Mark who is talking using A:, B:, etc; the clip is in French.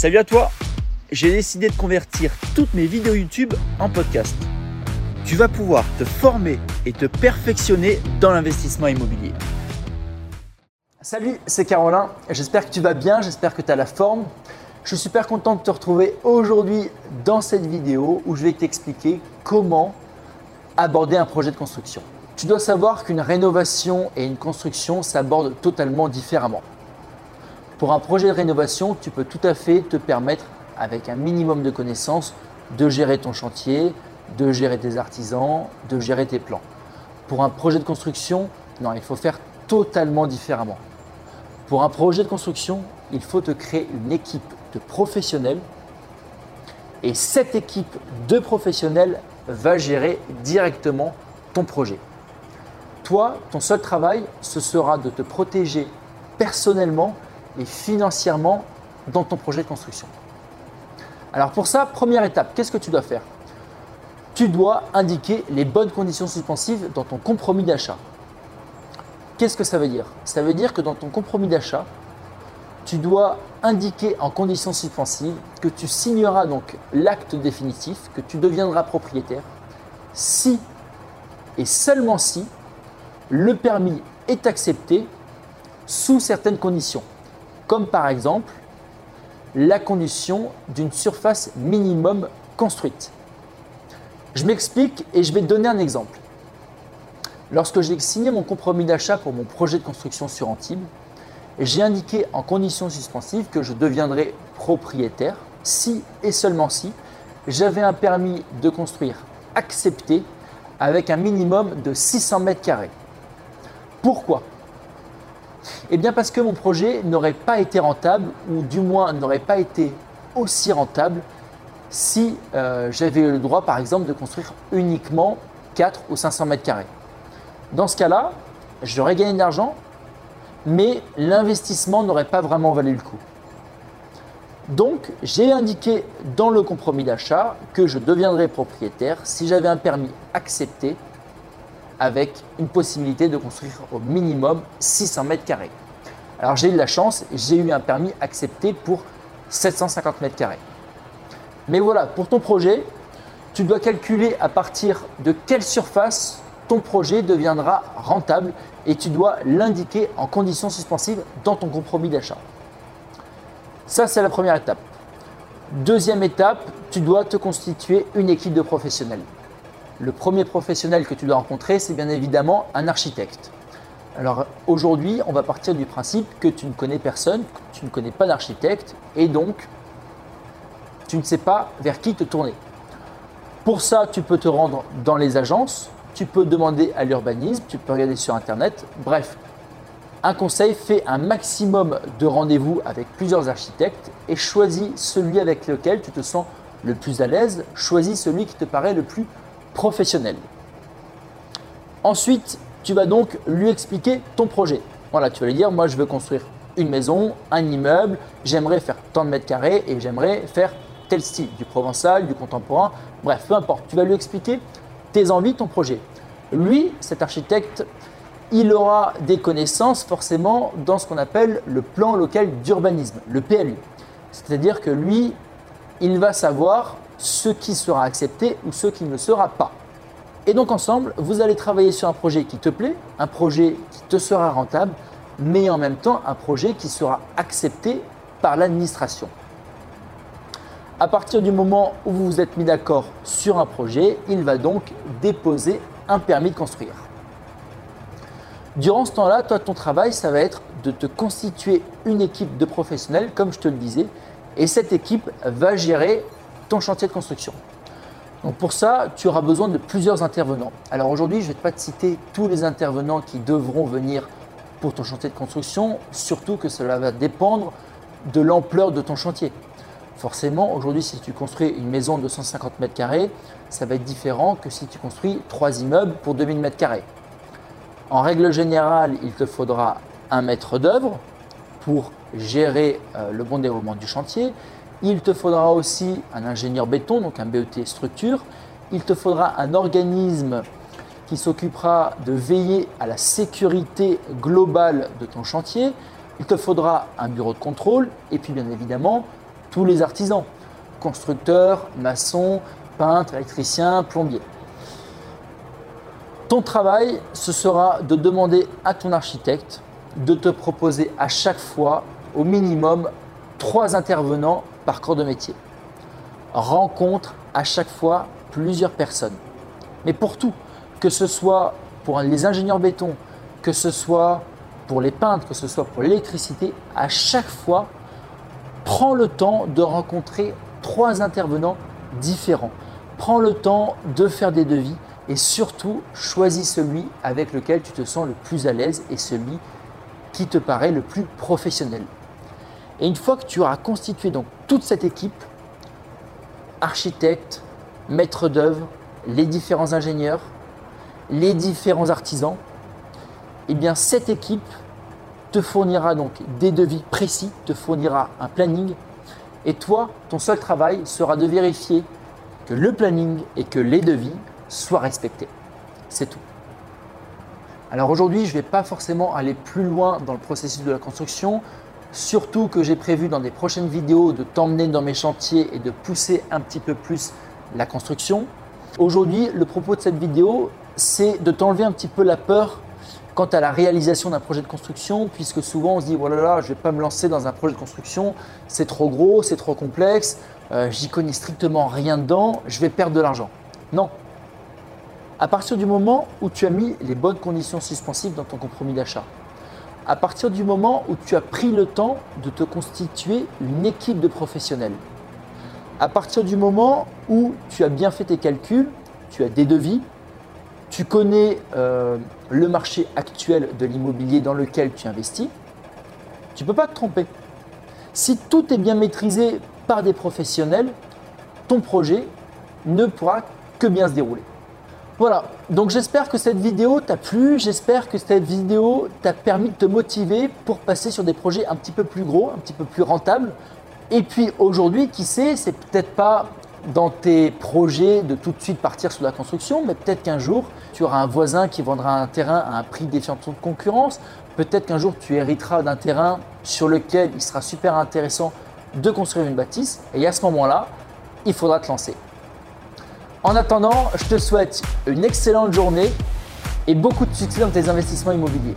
A: Salut à toi J'ai décidé de convertir toutes mes vidéos YouTube en podcast. Tu vas pouvoir te former et te perfectionner dans l'investissement immobilier. Salut, c'est Carolin. J'espère que tu vas bien, j'espère que tu as la forme. Je suis super content de te retrouver aujourd'hui dans cette vidéo où je vais t'expliquer comment aborder un projet de construction. Tu dois savoir qu'une rénovation et une construction s'abordent totalement différemment. Pour un projet de rénovation, tu peux tout à fait te permettre, avec un minimum de connaissances, de gérer ton chantier, de gérer tes artisans, de gérer tes plans. Pour un projet de construction, non, il faut faire totalement différemment. Pour un projet de construction, il faut te créer une équipe de professionnels et cette équipe de professionnels va gérer directement ton projet. Toi, ton seul travail, ce sera de te protéger personnellement financièrement dans ton projet de construction. Alors pour ça, première étape, qu'est-ce que tu dois faire? Tu dois indiquer les bonnes conditions suspensives dans ton compromis d'achat. Qu'est-ce que ça veut dire? Ça veut dire que dans ton compromis d'achat, tu dois indiquer en conditions suspensives que tu signeras donc l'acte définitif, que tu deviendras propriétaire, si et seulement si le permis est accepté sous certaines conditions comme par exemple la condition d'une surface minimum construite. Je m'explique et je vais donner un exemple. Lorsque j'ai signé mon compromis d'achat pour mon projet de construction sur Antibes, j'ai indiqué en conditions suspensives que je deviendrais propriétaire si et seulement si j'avais un permis de construire accepté avec un minimum de 600 mètres carrés. Pourquoi? Eh bien parce que mon projet n'aurait pas été rentable, ou du moins n'aurait pas été aussi rentable si euh, j'avais le droit par exemple de construire uniquement 4 ou 500 mètres carrés. Dans ce cas-là, j'aurais gagné de l'argent, mais l'investissement n'aurait pas vraiment valu le coup. Donc, j'ai indiqué dans le compromis d'achat que je deviendrais propriétaire si j'avais un permis accepté avec une possibilité de construire au minimum 600 mètres carrés. Alors j'ai eu de la chance, j'ai eu un permis accepté pour 750 mètres carrés. Mais voilà, pour ton projet, tu dois calculer à partir de quelle surface ton projet deviendra rentable et tu dois l'indiquer en conditions suspensives dans ton compromis d'achat. Ça, c'est la première étape. Deuxième étape, tu dois te constituer une équipe de professionnels le premier professionnel que tu dois rencontrer, c'est bien évidemment un architecte. Alors aujourd'hui, on va partir du principe que tu ne connais personne, tu ne connais pas d'architecte et donc tu ne sais pas vers qui te tourner. Pour ça, tu peux te rendre dans les agences, tu peux demander à l'urbanisme, tu peux regarder sur Internet. Bref, un conseil, fais un maximum de rendez-vous avec plusieurs architectes et choisis celui avec lequel tu te sens le plus à l'aise, choisis celui qui te paraît le plus professionnel. Ensuite, tu vas donc lui expliquer ton projet. Voilà, tu vas lui dire, moi je veux construire une maison, un immeuble, j'aimerais faire tant de mètres carrés et j'aimerais faire tel style, du provençal, du contemporain, bref, peu importe. Tu vas lui expliquer tes envies, ton projet. Lui, cet architecte, il aura des connaissances forcément dans ce qu'on appelle le plan local d'urbanisme, le PLU. C'est-à-dire que lui, il va savoir ce qui sera accepté ou ce qui ne sera pas. Et donc ensemble, vous allez travailler sur un projet qui te plaît, un projet qui te sera rentable, mais en même temps un projet qui sera accepté par l'administration. À partir du moment où vous vous êtes mis d'accord sur un projet, il va donc déposer un permis de construire. Durant ce temps-là, toi, ton travail, ça va être de te constituer une équipe de professionnels, comme je te le disais, et cette équipe va gérer chantier de construction. Donc pour ça, tu auras besoin de plusieurs intervenants. Alors aujourd'hui, je ne vais pas te citer tous les intervenants qui devront venir pour ton chantier de construction, surtout que cela va dépendre de l'ampleur de ton chantier. Forcément, aujourd'hui, si tu construis une maison de 150 mètres carrés, ça va être différent que si tu construis trois immeubles pour 2000 mètres carrés. En règle générale, il te faudra un maître d'œuvre pour gérer euh, le bon déroulement du chantier. Il te faudra aussi un ingénieur béton, donc un BET structure. Il te faudra un organisme qui s'occupera de veiller à la sécurité globale de ton chantier. Il te faudra un bureau de contrôle et puis bien évidemment tous les artisans, constructeurs, maçons, peintres, électriciens, plombiers. Ton travail, ce sera de demander à ton architecte de te proposer à chaque fois au minimum trois intervenants par corps de métier. Rencontre à chaque fois plusieurs personnes. Mais pour tout, que ce soit pour les ingénieurs béton, que ce soit pour les peintres, que ce soit pour l'électricité, à chaque fois, prends le temps de rencontrer trois intervenants différents. Prends le temps de faire des devis et surtout choisis celui avec lequel tu te sens le plus à l'aise et celui qui te paraît le plus professionnel. Et une fois que tu auras constitué donc toute cette équipe, architecte, maître d'œuvre, les différents ingénieurs, les différents artisans, eh bien cette équipe te fournira donc des devis précis, te fournira un planning et toi, ton seul travail sera de vérifier que le planning et que les devis soient respectés. C'est tout. Alors aujourd'hui, je ne vais pas forcément aller plus loin dans le processus de la construction, surtout que j'ai prévu dans des prochaines vidéos de t'emmener dans mes chantiers et de pousser un petit peu plus la construction. Aujourd'hui, le propos de cette vidéo, c'est de t'enlever un petit peu la peur quant à la réalisation d'un projet de construction, puisque souvent on se dit voilà, oh là, je ne vais pas me lancer dans un projet de construction, c'est trop gros, c'est trop complexe, euh, j'y connais strictement rien dedans, je vais perdre de l'argent. Non, à partir du moment où tu as mis les bonnes conditions suspensives dans ton compromis d'achat, à partir du moment où tu as pris le temps de te constituer une équipe de professionnels, à partir du moment où tu as bien fait tes calculs, tu as des devis, tu connais euh, le marché actuel de l'immobilier dans lequel tu investis, tu ne peux pas te tromper. Si tout est bien maîtrisé par des professionnels, ton projet ne pourra que bien se dérouler. Voilà, donc j'espère que cette vidéo t'a plu, j'espère que cette vidéo t'a permis de te motiver pour passer sur des projets un petit peu plus gros, un petit peu plus rentables. Et puis aujourd'hui, qui sait, c'est peut-être pas dans tes projets de tout de suite partir sur la construction, mais peut-être qu'un jour, tu auras un voisin qui vendra un terrain à un prix défiant de concurrence. Peut-être qu'un jour, tu hériteras d'un terrain sur lequel il sera super intéressant de construire une bâtisse. Et à ce moment-là, il faudra te lancer. En attendant, je te souhaite une excellente journée et beaucoup de succès dans tes investissements immobiliers.